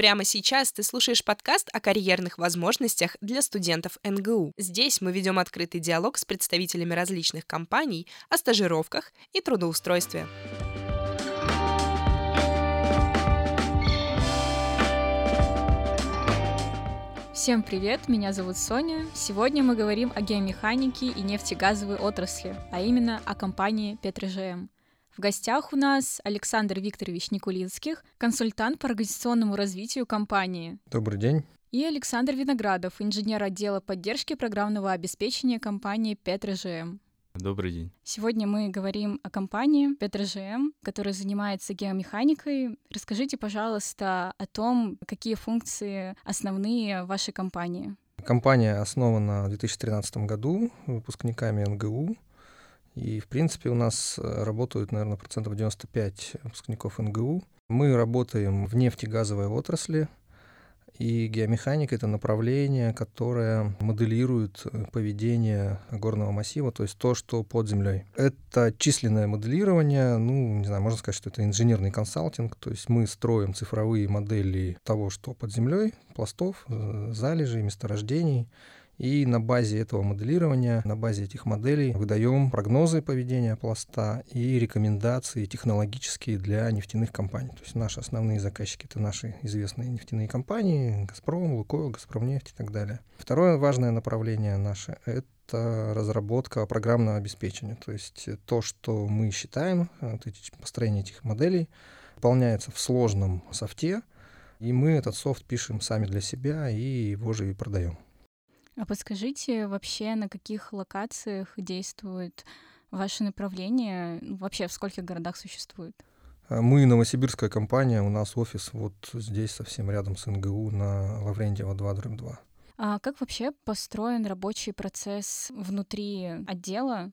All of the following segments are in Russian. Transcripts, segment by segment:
Прямо сейчас ты слушаешь подкаст о карьерных возможностях для студентов НГУ. Здесь мы ведем открытый диалог с представителями различных компаний о стажировках и трудоустройстве. Всем привет, меня зовут Соня. Сегодня мы говорим о геомеханике и нефтегазовой отрасли, а именно о компании Петрожм. В гостях у нас Александр Викторович Никулинских, консультант по организационному развитию компании. Добрый день. И Александр Виноградов, инженер отдела поддержки программного обеспечения компании Петрожм. Добрый день. Сегодня мы говорим о компании Петрожм, которая занимается геомеханикой. Расскажите, пожалуйста, о том, какие функции основные вашей компании. Компания основана в 2013 году выпускниками НГУ. И, в принципе, у нас э, работают, наверное, процентов 95 выпускников НГУ. Мы работаем в нефтегазовой отрасли, и геомеханика — это направление, которое моделирует э, поведение горного массива, то есть то, что под землей. Это численное моделирование, ну, не знаю, можно сказать, что это инженерный консалтинг, то есть мы строим цифровые модели того, что под землей, пластов, э, залежей, месторождений, и на базе этого моделирования, на базе этих моделей выдаем прогнозы поведения пласта и рекомендации технологические для нефтяных компаний. То есть наши основные заказчики — это наши известные нефтяные компании, «Газпром», «Лукойл», «Газпромнефть» и так далее. Второе важное направление наше — это разработка программного обеспечения. То есть то, что мы считаем, эти, построение этих моделей, выполняется в сложном софте, и мы этот софт пишем сами для себя и его же и продаем. А подскажите вообще, на каких локациях действует ваше направление? Ну, вообще, в скольких городах существует? А мы новосибирская компания, у нас офис вот здесь, совсем рядом с НГУ, на Лаврентьева 2, 2. А как вообще построен рабочий процесс внутри отдела?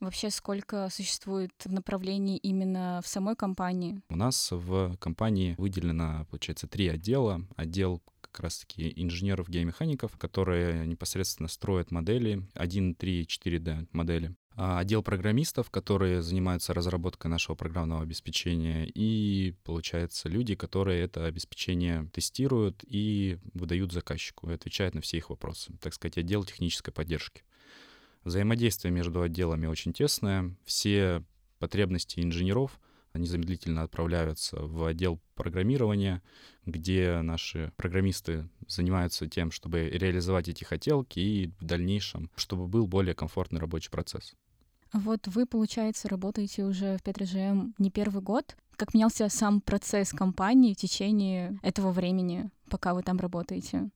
Вообще, сколько существует направлений именно в самой компании? У нас в компании выделено, получается, три отдела. Отдел как раз-таки инженеров-геомехаников, которые непосредственно строят модели 1, 3, 4D модели. А отдел программистов, которые занимаются разработкой нашего программного обеспечения, и, получается, люди, которые это обеспечение тестируют и выдают заказчику, и отвечают на все их вопросы. Так сказать, отдел технической поддержки. Взаимодействие между отделами очень тесное. Все потребности инженеров — незамедлительно отправляются в отдел программирования, где наши программисты занимаются тем, чтобы реализовать эти хотелки и в дальнейшем, чтобы был более комфортный рабочий процесс. Вот вы, получается, работаете уже в Петрожм не первый год. Как менялся сам процесс компании в течение этого времени, пока вы там работаете?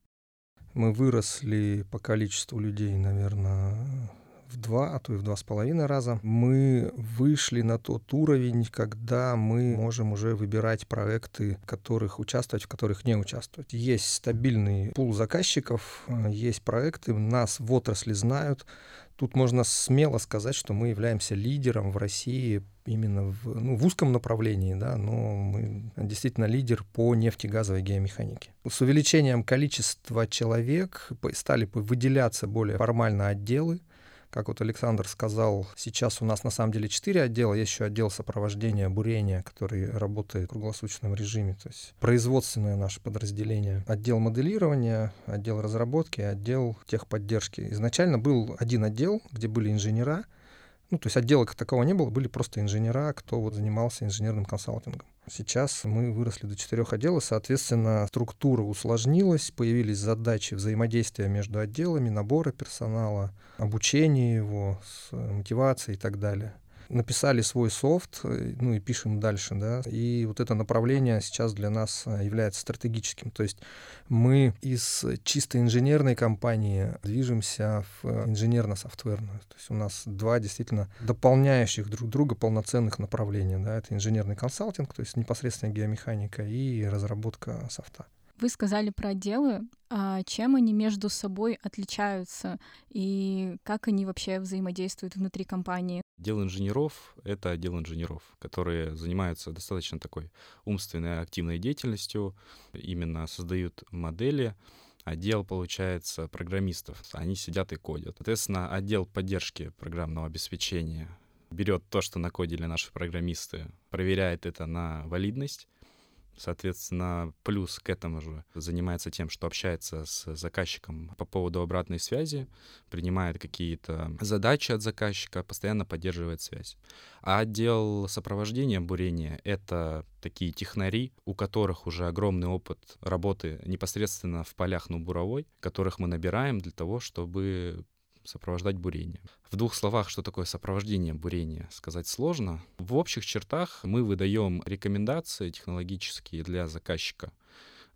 Мы выросли по количеству людей, наверное, в два, а то и в два с половиной раза, мы вышли на тот уровень, когда мы можем уже выбирать проекты, в которых участвовать, в которых не участвовать. Есть стабильный пул заказчиков, есть проекты, нас в отрасли знают. Тут можно смело сказать, что мы являемся лидером в России именно в, ну, в узком направлении, да, но мы действительно лидер по нефтегазовой геомеханике. С увеличением количества человек стали выделяться более формально отделы, как вот Александр сказал, сейчас у нас на самом деле четыре отдела. Есть еще отдел сопровождения, бурения, который работает в круглосуточном режиме. То есть производственное наше подразделение. Отдел моделирования, отдел разработки, отдел техподдержки. Изначально был один отдел, где были инженера, ну, то есть отдела как такого не было, были просто инженера, кто вот занимался инженерным консалтингом. Сейчас мы выросли до четырех отделов, соответственно, структура усложнилась, появились задачи взаимодействия между отделами, набора персонала, обучения его, мотивации и так далее написали свой софт, э, ну и пишем дальше, да, и вот это направление сейчас для нас э, является стратегическим, то есть мы из чисто инженерной компании движемся в э, инженерно-софтверную, то есть у нас два действительно дополняющих друг друга полноценных направления, да, это инженерный консалтинг, то есть непосредственно геомеханика и разработка софта. Вы сказали про отделы. А чем они между собой отличаются и как они вообще взаимодействуют внутри компании? Отдел инженеров — это отдел инженеров, которые занимаются достаточно такой умственной активной деятельностью, именно создают модели, отдел, получается, программистов. Они сидят и кодят. Соответственно, отдел поддержки программного обеспечения берет то, что накодили наши программисты, проверяет это на валидность, Соответственно, плюс к этому же занимается тем, что общается с заказчиком по поводу обратной связи, принимает какие-то задачи от заказчика, постоянно поддерживает связь. А отдел сопровождения бурения — это такие технари, у которых уже огромный опыт работы непосредственно в полях на буровой, которых мы набираем для того, чтобы сопровождать бурение. В двух словах, что такое сопровождение бурения, сказать сложно. В общих чертах мы выдаем рекомендации технологические для заказчика,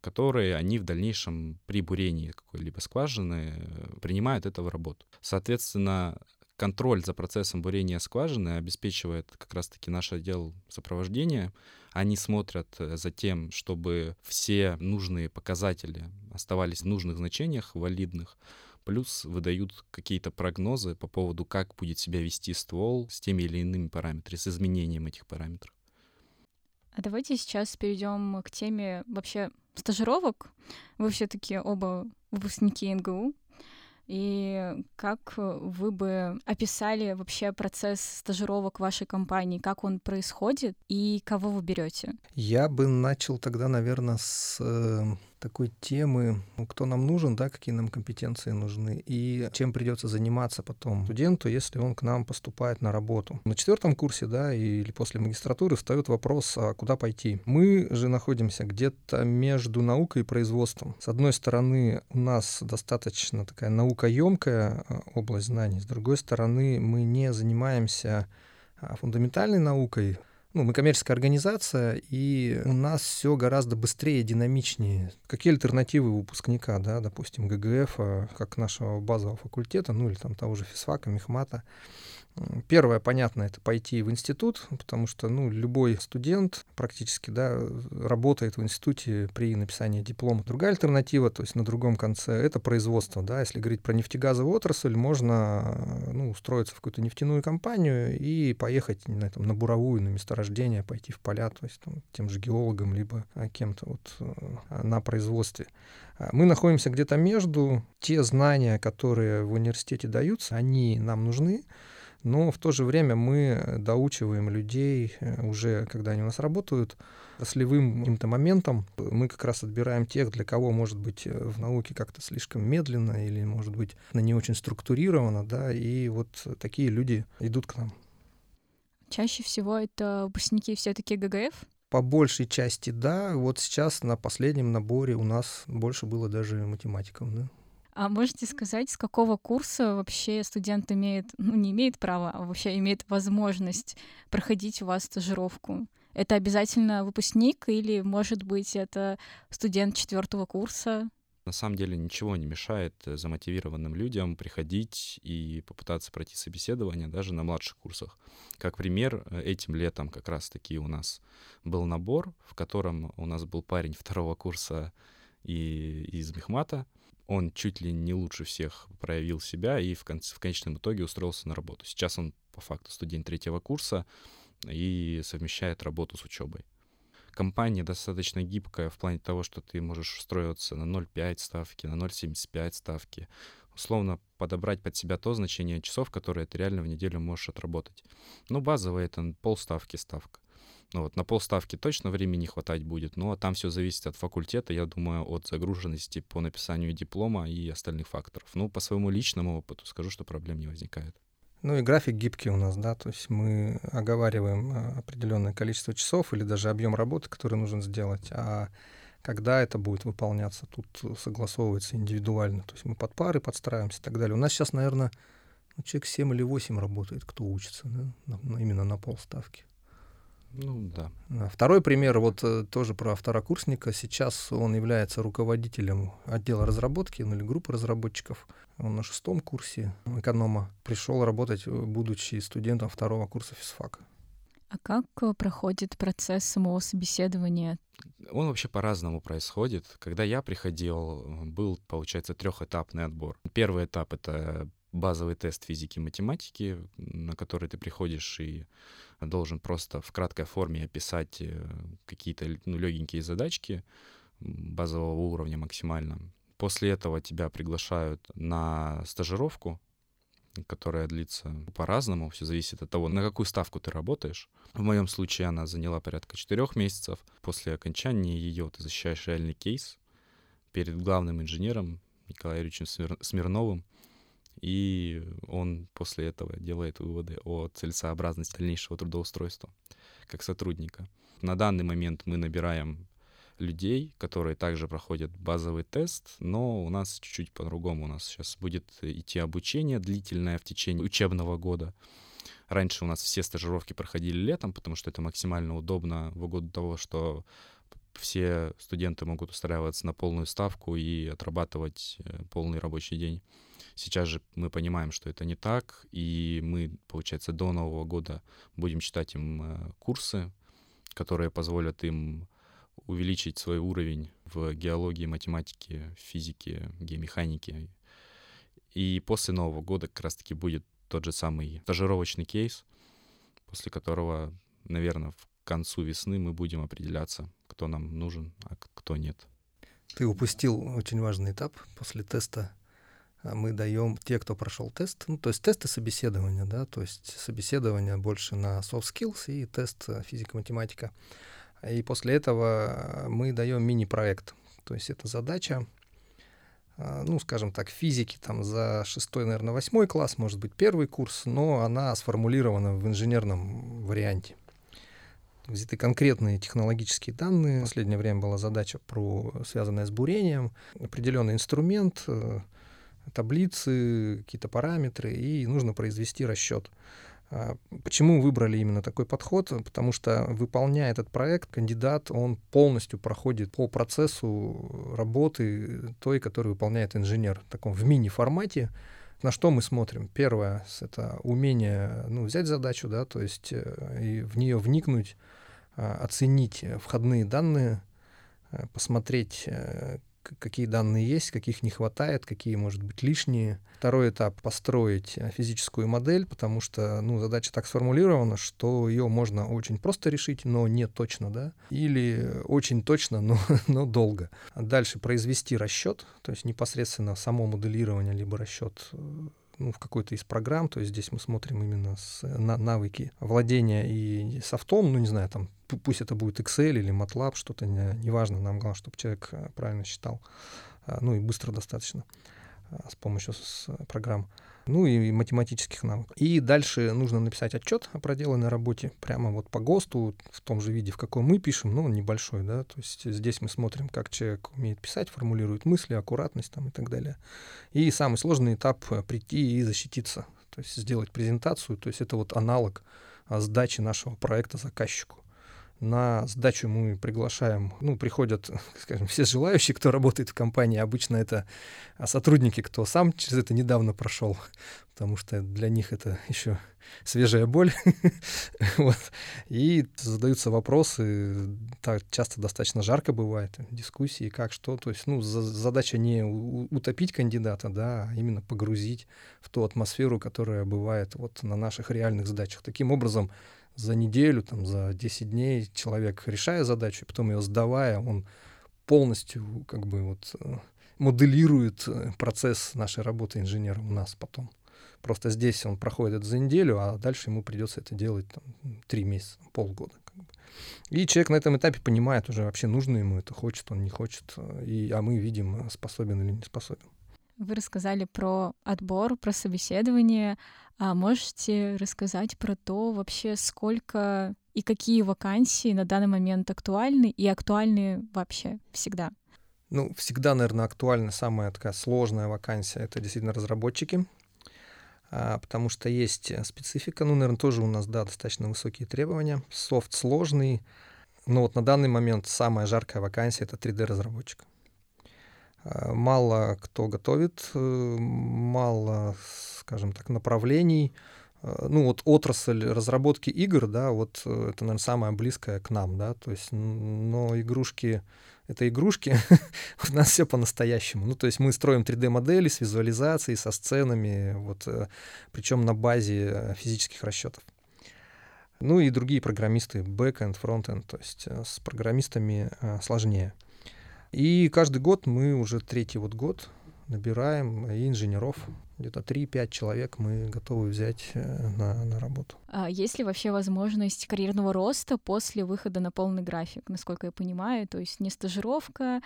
которые они в дальнейшем при бурении какой-либо скважины э, принимают это в работу. Соответственно, контроль за процессом бурения скважины обеспечивает как раз-таки наш отдел сопровождения. Они смотрят э, за тем, чтобы все нужные показатели оставались в нужных значениях, валидных, плюс выдают какие-то прогнозы по поводу, как будет себя вести ствол с теми или иными параметрами, с изменением этих параметров. А давайте сейчас перейдем к теме вообще стажировок. Вы все-таки оба выпускники НГУ. И как вы бы описали вообще процесс стажировок вашей компании, как он происходит и кого вы берете? Я бы начал тогда, наверное, с э, такой темы, ну, кто нам нужен, да, какие нам компетенции нужны, и чем придется заниматься потом студенту, если он к нам поступает на работу. На четвертом курсе, да, или после магистратуры встает вопрос, а куда пойти. Мы же находимся где-то между наукой и производством. С одной стороны, у нас достаточно такая наукоемкая а, область знаний, с другой стороны, мы не занимаемся а, фундаментальной наукой, ну, мы коммерческая организация, и у нас все гораздо быстрее, динамичнее. Какие альтернативы выпускника, да, допустим, ГГФ, а, как нашего базового факультета, ну или там того же физфака, мехмата, Первое, понятно, это пойти в институт, потому что ну, любой студент практически да, работает в институте при написании диплома. Другая альтернатива, то есть на другом конце, это производство. Да. Если говорить про нефтегазовую отрасль, можно ну, устроиться в какую-то нефтяную компанию и поехать не знаю, там, на буровую, на месторождение, пойти в поля, то есть там, тем же геологом, либо а, кем-то вот, э, на производстве. А, мы находимся где-то между. Те знания, которые в университете даются, они нам нужны, но в то же время мы доучиваем людей э, уже, когда они у нас работают, отраслевым каким-то моментом. Мы как раз отбираем тех, для кого, может быть, э, в науке как-то слишком медленно или, может быть, не очень структурировано, да, и вот такие люди идут к нам. Чаще всего это выпускники все-таки ГГФ? По большей части, да. Вот сейчас на последнем наборе у нас больше было даже математиков, да. А можете сказать, с какого курса вообще студент имеет, ну не имеет права, а вообще имеет возможность проходить у вас стажировку? Это обязательно выпускник или, может быть, это студент четвертого курса? На самом деле ничего не мешает э, замотивированным людям приходить и попытаться пройти собеседование даже на младших курсах. Как пример, э, этим летом как раз-таки у нас был набор, в котором у нас был парень второго курса и из Мехмата, он чуть ли не лучше всех проявил себя и в, конце, в конечном итоге устроился на работу. Сейчас он по факту студент третьего курса и совмещает работу с учебой. Компания достаточно гибкая в плане того, что ты можешь устроиться на 0,5 ставки, на 0,75 ставки, условно подобрать под себя то значение часов, которые ты реально в неделю можешь отработать. Ну, базовое — это полставки ставка. Ну вот, на полставки точно времени хватать будет, но там все зависит от факультета, я думаю, от загруженности по написанию диплома и остальных факторов. Ну, по своему личному опыту скажу, что проблем не возникает. Ну и график гибкий у нас, да, то есть мы оговариваем а, определенное количество часов или даже объем работы, который нужно сделать, а когда это будет выполняться, тут согласовывается индивидуально. То есть мы под пары подстраиваемся и так далее. У нас сейчас, наверное, ну, человек 7 или 8 работает, кто учится, да, именно на полставки. Ну да. Второй пример, вот э, тоже про второкурсника. Сейчас он является руководителем отдела разработки, ну или группы разработчиков. Он на шестом курсе эконома пришел работать, э, будучи студентом второго курса физфака. А как э, проходит процесс самого собеседования? Он вообще по-разному происходит. Когда я приходил, был, получается, трехэтапный отбор. Первый этап — это базовый тест физики и математики, на который ты приходишь и должен просто в краткой форме описать э, какие-то ну, легенькие задачки базового уровня максимально. После этого тебя приглашают на стажировку. которая длится по-разному, все зависит от того, на какую ставку ты работаешь. В моем случае она заняла порядка четырех месяцев. После окончания ее ты защищаешь реальный кейс перед главным инженером Николаем Юрьевичем Смирновым, и он после этого делает выводы о целесообразности дальнейшего трудоустройства как сотрудника. На данный момент мы набираем людей, которые также проходят базовый тест, но у нас чуть-чуть по-другому. У нас сейчас будет идти обучение длительное в течение учебного года. Раньше у нас все стажировки проходили летом, потому что это максимально удобно в угоду того, что все студенты могут устраиваться на полную ставку и отрабатывать э, полный рабочий день. Сейчас же мы понимаем, что это не так, и мы, получается, до Нового года будем читать им э, курсы, которые позволят им увеличить свой уровень в геологии, математике, физике, геомеханике. И после Нового года как раз-таки будет тот же самый стажировочный кейс, после которого, наверное, в концу весны мы будем определяться, кто нам нужен, а кто нет. Ты упустил очень важный этап после теста. А мы даем те, кто прошел тест, ну, то есть тесты собеседования, да, то есть собеседование больше на soft skills и тест э, физика-математика. И после этого мы даем мини-проект. То есть это задача, а, ну, скажем так, физики там за шестой, наверное, восьмой класс, может быть, первый курс, но она сформулирована в инженерном варианте. Взяты конкретные технологические данные. В последнее время была задача, про, связанная с бурением. Определенный инструмент, э, таблицы, какие-то параметры, и нужно произвести расчет. А, почему выбрали именно такой подход? Потому что, выполняя этот проект, кандидат, он полностью проходит по процессу работы той, которую выполняет инженер, в таком в мини-формате. На что мы смотрим? Первое — это умение ну, взять задачу, да, то есть э, и в нее вникнуть, оценить входные данные, э, посмотреть, э, какие данные есть, каких не хватает, какие, может быть, лишние. Второй этап — построить э, физическую модель, потому что ну, задача так сформулирована, что ее можно очень просто решить, но не точно, да, или очень точно, но, но долго. А дальше произвести расчет, то есть непосредственно само моделирование, либо расчет э, ну, в какой-то из программ, то есть здесь мы смотрим именно с, на, навыки владения и софтом, ну, не знаю, там, пусть это будет Excel или MATLAB, что-то, не, неважно, нам главное, чтобы человек э, правильно считал, а, ну, и быстро достаточно. а, с помощью с, программ ну и математических навыков. И дальше нужно написать отчет о проделанной работе прямо вот по ГОСТу, в том же виде, в каком мы пишем, ну, он небольшой, да, то есть здесь мы смотрим, как человек умеет писать, формулирует мысли, аккуратность там и так далее. И самый сложный этап — прийти и защититься, то есть сделать презентацию, то есть это вот аналог а, сдачи нашего проекта заказчику. На сдачу мы приглашаем, ну, приходят, скажем, все желающие, кто работает в компании. Обычно это сотрудники, кто сам через это недавно прошел, потому что для них это еще свежая боль. вот. И задаются вопросы, так часто достаточно жарко бывает, дискуссии, как, что. То есть, ну, задача не утопить кандидата, да, а именно погрузить в ту атмосферу, которая бывает вот на наших реальных задачах. Таким образом, за неделю, там, за 10 дней человек, решая задачу, и потом ее сдавая, он полностью как бы вот э, моделирует э, процесс нашей работы инженера у нас потом. Просто здесь он проходит это за неделю, а дальше ему придется это делать там, 3 месяца, полгода. Как бы. И человек на этом этапе понимает уже вообще, нужно ему это, хочет он, не хочет, э, и, а мы видим, способен или не способен. Вы рассказали про отбор, про собеседование. А можете рассказать про то вообще, сколько и какие вакансии на данный момент актуальны и актуальны вообще всегда? Ну, всегда, наверное, актуальна самая такая сложная вакансия — это действительно разработчики, а, потому что есть специфика, ну, наверное, тоже у нас, да, достаточно высокие требования. Софт сложный, но вот на данный момент самая жаркая вакансия — это 3D-разработчик. А, мало кто готовит, э, мало, скажем так, направлений. А, ну вот отрасль разработки игр, да, вот э, это, наверное, самое близкое к нам, да, то есть, но игрушки — это игрушки, у нас все по-настоящему. Ну, то есть мы строим 3D-модели с визуализацией, со сценами, вот, э, причем на базе физических расчетов. Ну и другие программисты, backend, frontend, то есть с программистами сложнее. И каждый год мы уже третий вот год набираем инженеров где-то 3-5 человек мы готовы взять э, на, на работу. А есть ли вообще возможность карьерного роста после выхода на полный график, насколько я понимаю? То есть не стажировка,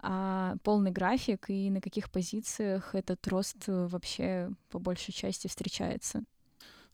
а полный график, и на каких позициях этот рост вообще по большей части встречается?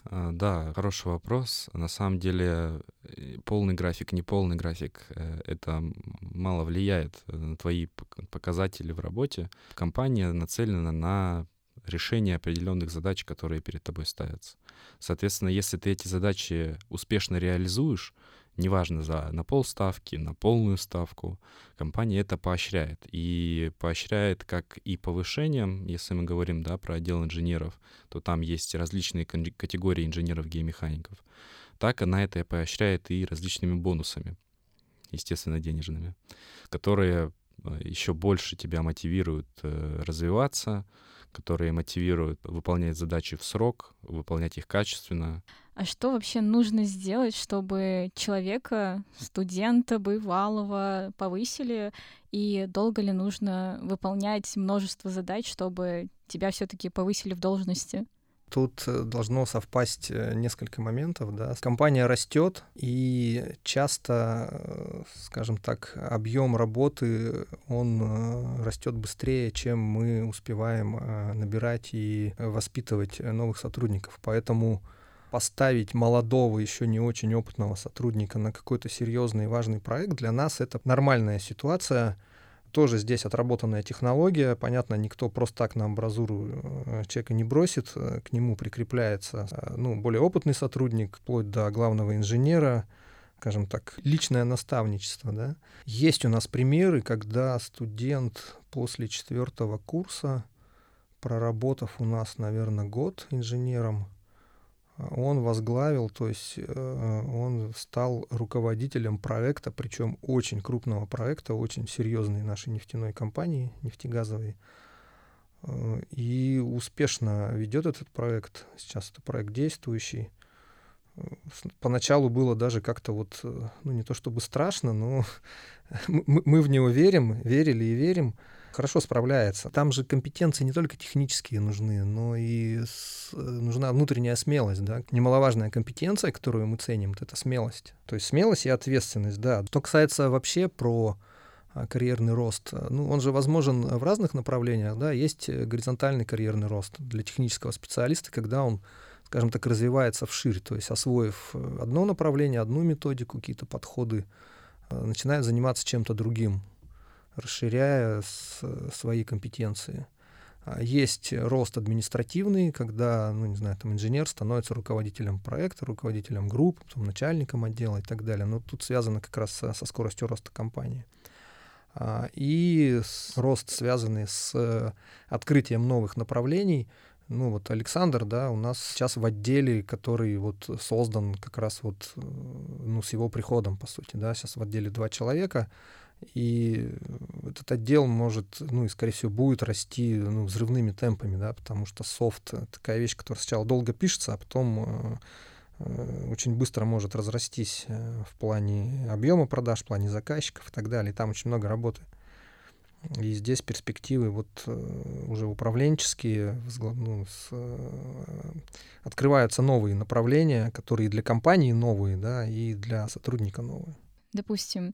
А, да, хороший вопрос. На самом деле э, полный график, не полный график, э, это мало влияет на твои показатели в работе. Компания нацелена на решение определенных задач, которые перед тобой ставятся. Соответственно, если ты эти задачи успешно реализуешь, неважно, за, на полставки, на полную ставку, компания это поощряет. И поощряет как и повышением, если мы говорим да, про отдел инженеров, то там есть различные категории инженеров-геомехаников, так она это поощряет и различными бонусами, естественно, денежными, которые э, еще больше тебя мотивируют э, развиваться, которые мотивируют выполнять задачи в срок, выполнять их качественно. А что вообще нужно сделать, чтобы человека, студента бывалого повысили, и долго ли нужно выполнять множество задач, чтобы тебя все-таки повысили в должности? Тут э, должно совпасть э, несколько моментов. Да. Компания растет, и часто, э, скажем так, объем работы, он растет быстрее, чем мы успеваем набирать и воспитывать новых сотрудников. Поэтому поставить молодого, еще не очень опытного сотрудника на какой-то серьезный и важный проект, для нас это нормальная ситуация — тоже здесь отработанная технология. Понятно, никто просто так на амбразуру э, человека не бросит. Э, к нему прикрепляется э, ну, более опытный сотрудник, вплоть до главного инженера, скажем так, личное наставничество. Да? Есть у нас примеры, когда студент после четвертого курса, проработав у нас, наверное, год инженером, он возглавил, то есть э, он стал руководителем проекта, причем очень крупного проекта, очень серьезной нашей нефтяной компании, нефтегазовой, э, и успешно ведет этот проект. Сейчас это проект действующий. Поначалу было даже как-то вот, э, ну не то чтобы страшно, но мы в него верим, верили и верим хорошо справляется. Там же компетенции не только технические нужны, но и с, нужна внутренняя смелость, да. Немаловажная компетенция, которую мы ценим, это смелость. То есть смелость и ответственность, да. Что касается вообще про а, карьерный рост. Ну, он же возможен в разных направлениях, да, есть горизонтальный карьерный рост для технического специалиста, когда он, скажем так, развивается вширь, то есть освоив одно направление, одну методику, какие-то подходы, начинает заниматься чем-то другим расширяя с, свои компетенции. А есть рост административный, когда, ну, не знаю, там инженер становится руководителем проекта, руководителем группы, потом начальником отдела и так далее. Но тут связано как раз со, со скоростью роста компании. А, и рост, связанный с открытием новых направлений. Ну вот Александр, да, у нас сейчас в отделе, который вот создан как раз вот, ну, с его приходом, по сути, да, сейчас в отделе два человека, и этот отдел может, ну и, скорее всего, будет расти ну, взрывными темпами, да, потому что софт — такая вещь, которая сначала долго пишется, а потом э, э, очень быстро может разрастись э, в плане объема продаж, в плане заказчиков и так далее. Там очень много работы. И здесь перспективы вот э, уже управленческие, ну, с, э, открываются новые направления, которые для компании новые, да, и для сотрудника новые. Допустим,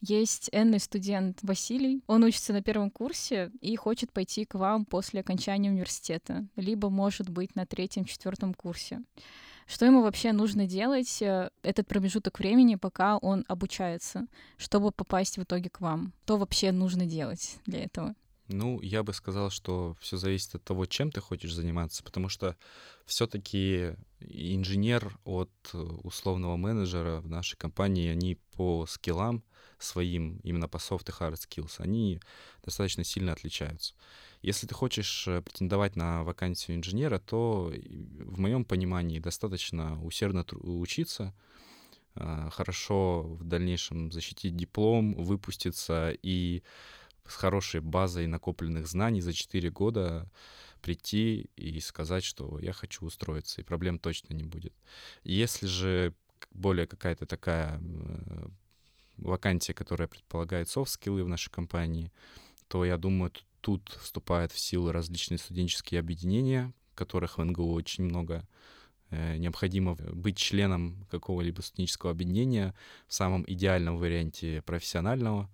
есть энный студент Василий. Он учится на первом курсе и хочет пойти к вам после окончания университета, либо, может быть, на третьем-четвертом курсе. Что ему вообще нужно делать э, этот промежуток времени, пока он обучается, чтобы попасть в итоге к вам? Что вообще нужно делать для этого? Ну, я бы сказал, что все зависит от того, чем ты хочешь заниматься, потому что все-таки инженер от условного менеджера в нашей компании, они по скиллам своим, именно по soft и hard skills, они достаточно сильно отличаются. Если ты хочешь э, претендовать на вакансию инженера, то, в моем понимании, достаточно усердно учиться, а, хорошо в дальнейшем защитить диплом, выпуститься и с хорошей базой накопленных знаний за 4 года прийти и сказать, что я хочу устроиться, и проблем точно не будет. Если же более какая-то такая вакансия, которая предполагает софт-скиллы в нашей компании, то я думаю, тут вступают в силу различные студенческие объединения, которых в НГУ очень много. Э, необходимо быть членом какого-либо студенческого объединения в самом идеальном варианте профессионального,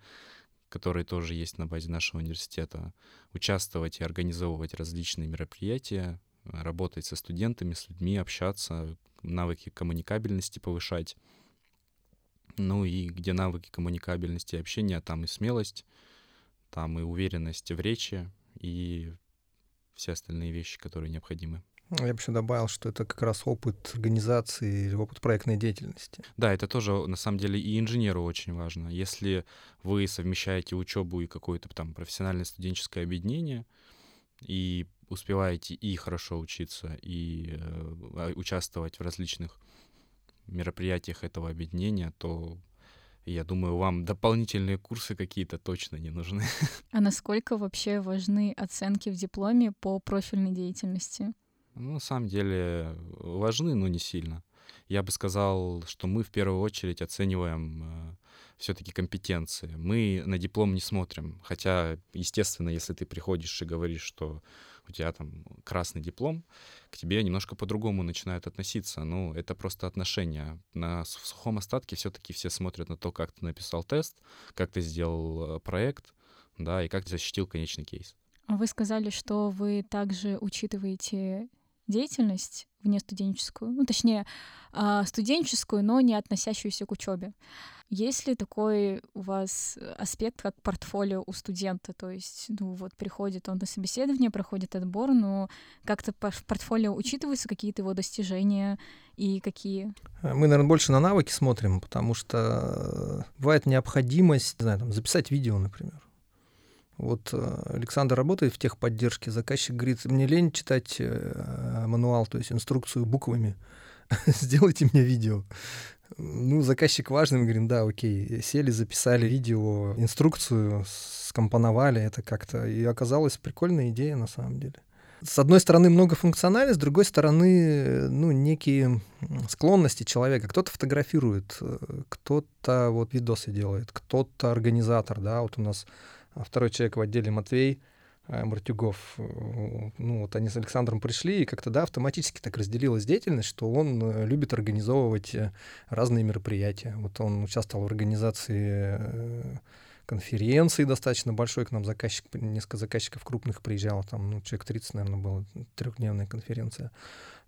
который тоже есть на базе нашего университета, участвовать и организовывать различные мероприятия, работать со студентами, с людьми, общаться, навыки коммуникабельности повышать. Ну и где навыки коммуникабельности и общения, там и смелость, там и уверенность в речи, и все остальные вещи, которые необходимы. Я бы еще добавил, что это как раз опыт организации, опыт проектной деятельности. Да, это тоже на самом деле и инженеру очень важно. Если вы совмещаете учебу и какое-то там профессиональное студенческое объединение, и успеваете и хорошо учиться, и э, участвовать в различных мероприятиях этого объединения, то я думаю, вам дополнительные курсы какие-то точно не нужны. А насколько вообще важны оценки в дипломе по профильной деятельности? Ну, на самом деле важны, но не сильно. Я бы сказал, что мы в первую очередь оцениваем э, все-таки компетенции. Мы на диплом не смотрим. Хотя, естественно, если ты приходишь и говоришь, что у тебя там красный диплом, к тебе немножко по-другому начинают относиться. Ну, это просто отношения. На сухом остатке все-таки все смотрят на то, как ты написал тест, как ты сделал э, проект, да, и как ты защитил конечный кейс. Вы сказали, что вы также учитываете деятельность вне студенческую, ну, точнее, а, студенческую, но не относящуюся к учебе. Есть ли такой у вас аспект, как портфолио у студента? То есть, ну вот приходит он на собеседование, проходит отбор, но как-то в портфолио учитываются какие-то его достижения и какие? Мы, наверное, больше на навыки смотрим, потому что бывает необходимость, не знаю, там, записать видео, например. Вот э, Александр работает в техподдержке, заказчик говорит, мне лень читать э, мануал, то есть инструкцию буквами, сделайте мне видео. Ну, заказчик важный, мы говорим, да, окей, сели, записали видео, инструкцию, скомпоновали это как-то, и оказалась прикольная идея на самом деле. С одной стороны, многофункциональность, с другой стороны, ну, некие склонности человека. Кто-то фотографирует, кто-то вот видосы делает, кто-то организатор, да, вот у нас второй человек в отделе Матвей, Э, Мартюгов, э, ну вот они с Александром пришли, и как-то, да, автоматически так разделилась деятельность, что он э, любит организовывать разные мероприятия. Вот он участвовал в организации конференции достаточно большой, к нам заказчик, несколько заказчиков крупных приезжало, там, ну, человек 30, наверное, было, трехдневная конференция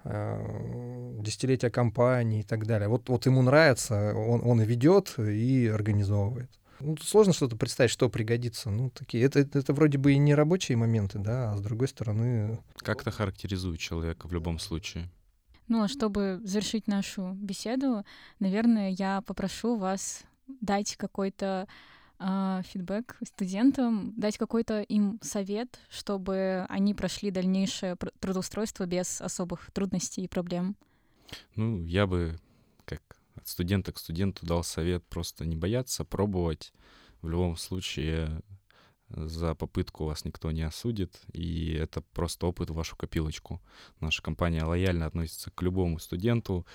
десятилетия компании и так далее. Вот, вот ему нравится, он, он и ведет, и организовывает. Ну, сложно что-то представить, что пригодится. Ну, такие, это, это, это вроде бы и не рабочие моменты, да, а с другой стороны... Как это характеризует человека в любом случае? Ну, а чтобы завершить нашу беседу, наверное, я попрошу вас дать какой-то э, фидбэк студентам, дать какой-то им совет, чтобы они прошли дальнейшее трудоустройство без особых трудностей и проблем. Ну, я бы, как от студента к студенту дал совет просто не бояться, пробовать. В любом случае за попытку вас никто не осудит, и это просто опыт в вашу копилочку. Наша компания лояльно относится к любому студенту,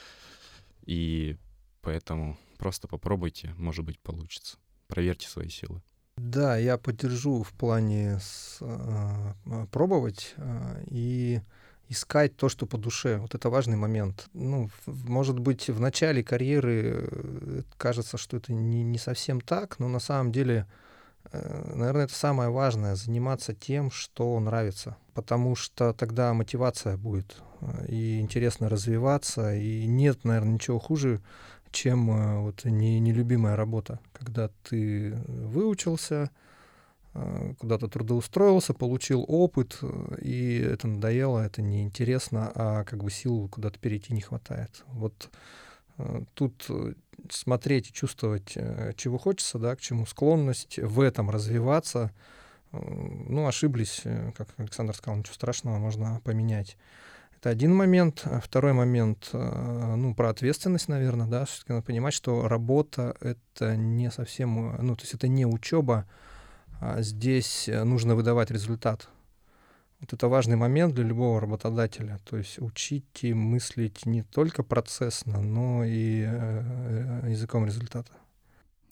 и поэтому просто попробуйте, может быть, получится. Проверьте свои силы. Да, я поддержу в плане с, э, пробовать э, и искать то, что по душе. Вот это важный момент. Ну, может быть, в начале карьеры э, кажется, что это не, не совсем так, но на самом деле, э, наверное, это самое важное — заниматься тем, что нравится. Потому что тогда мотивация будет, э, и интересно развиваться, и нет, наверное, ничего хуже, чем вот не, нелюбимая работа, когда ты выучился, куда-то трудоустроился, получил опыт, э, и это надоело, это неинтересно, а как бы сил куда-то перейти не хватает. Вот э, тут смотреть и чувствовать, чего хочется, да, к чему склонность, в этом развиваться. Ну, ошиблись, как Александр сказал, ничего страшного, можно поменять. Это один момент. Второй момент, ну, про ответственность, наверное, да, все-таки надо понимать, что работа — это не совсем, ну, то есть это не учеба, здесь э, нужно выдавать результат. Вот это важный момент для любого работодателя. То есть учите мыслить не только процессно, но и э, языком результата.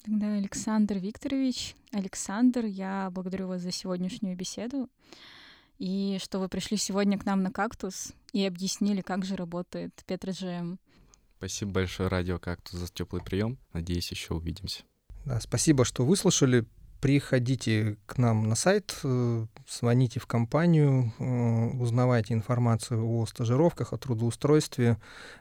Тогда Александр Викторович. Александр, я благодарю вас за сегодняшнюю беседу и что вы пришли сегодня к нам на «Кактус» и объяснили, как же работает Петрожм. Спасибо большое, Радио «Кактус», за теплый прием. Надеюсь, еще увидимся. Да, спасибо, что выслушали приходите к нам на сайт, э, звоните в компанию, э, узнавайте информацию о стажировках, о трудоустройстве.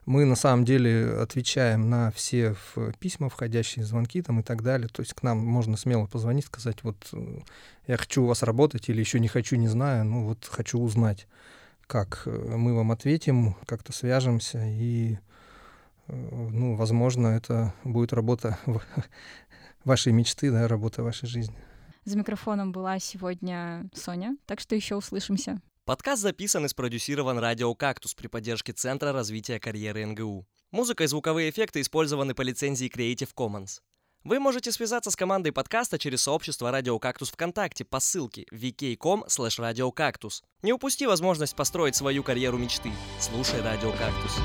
Мы на самом деле отвечаем на все письма, входящие звонки там и так далее. То есть к нам можно смело позвонить, сказать, вот э, я хочу у вас работать или еще не хочу, не знаю, ну вот хочу узнать, как мы вам ответим, как-то свяжемся и ну, возможно, это будет работа вашей мечты, да, работа вашей жизни. За микрофоном была сегодня Соня, так что еще услышимся. Подкаст записан и спродюсирован радио «Кактус» при поддержке Центра развития карьеры НГУ. Музыка и звуковые эффекты использованы по лицензии Creative Commons. Вы можете связаться с командой подкаста через сообщество «Радио Кактус» ВКонтакте по ссылке vk.com radiocactus. Не упусти возможность построить свою карьеру мечты. Слушай «Радио Кактус».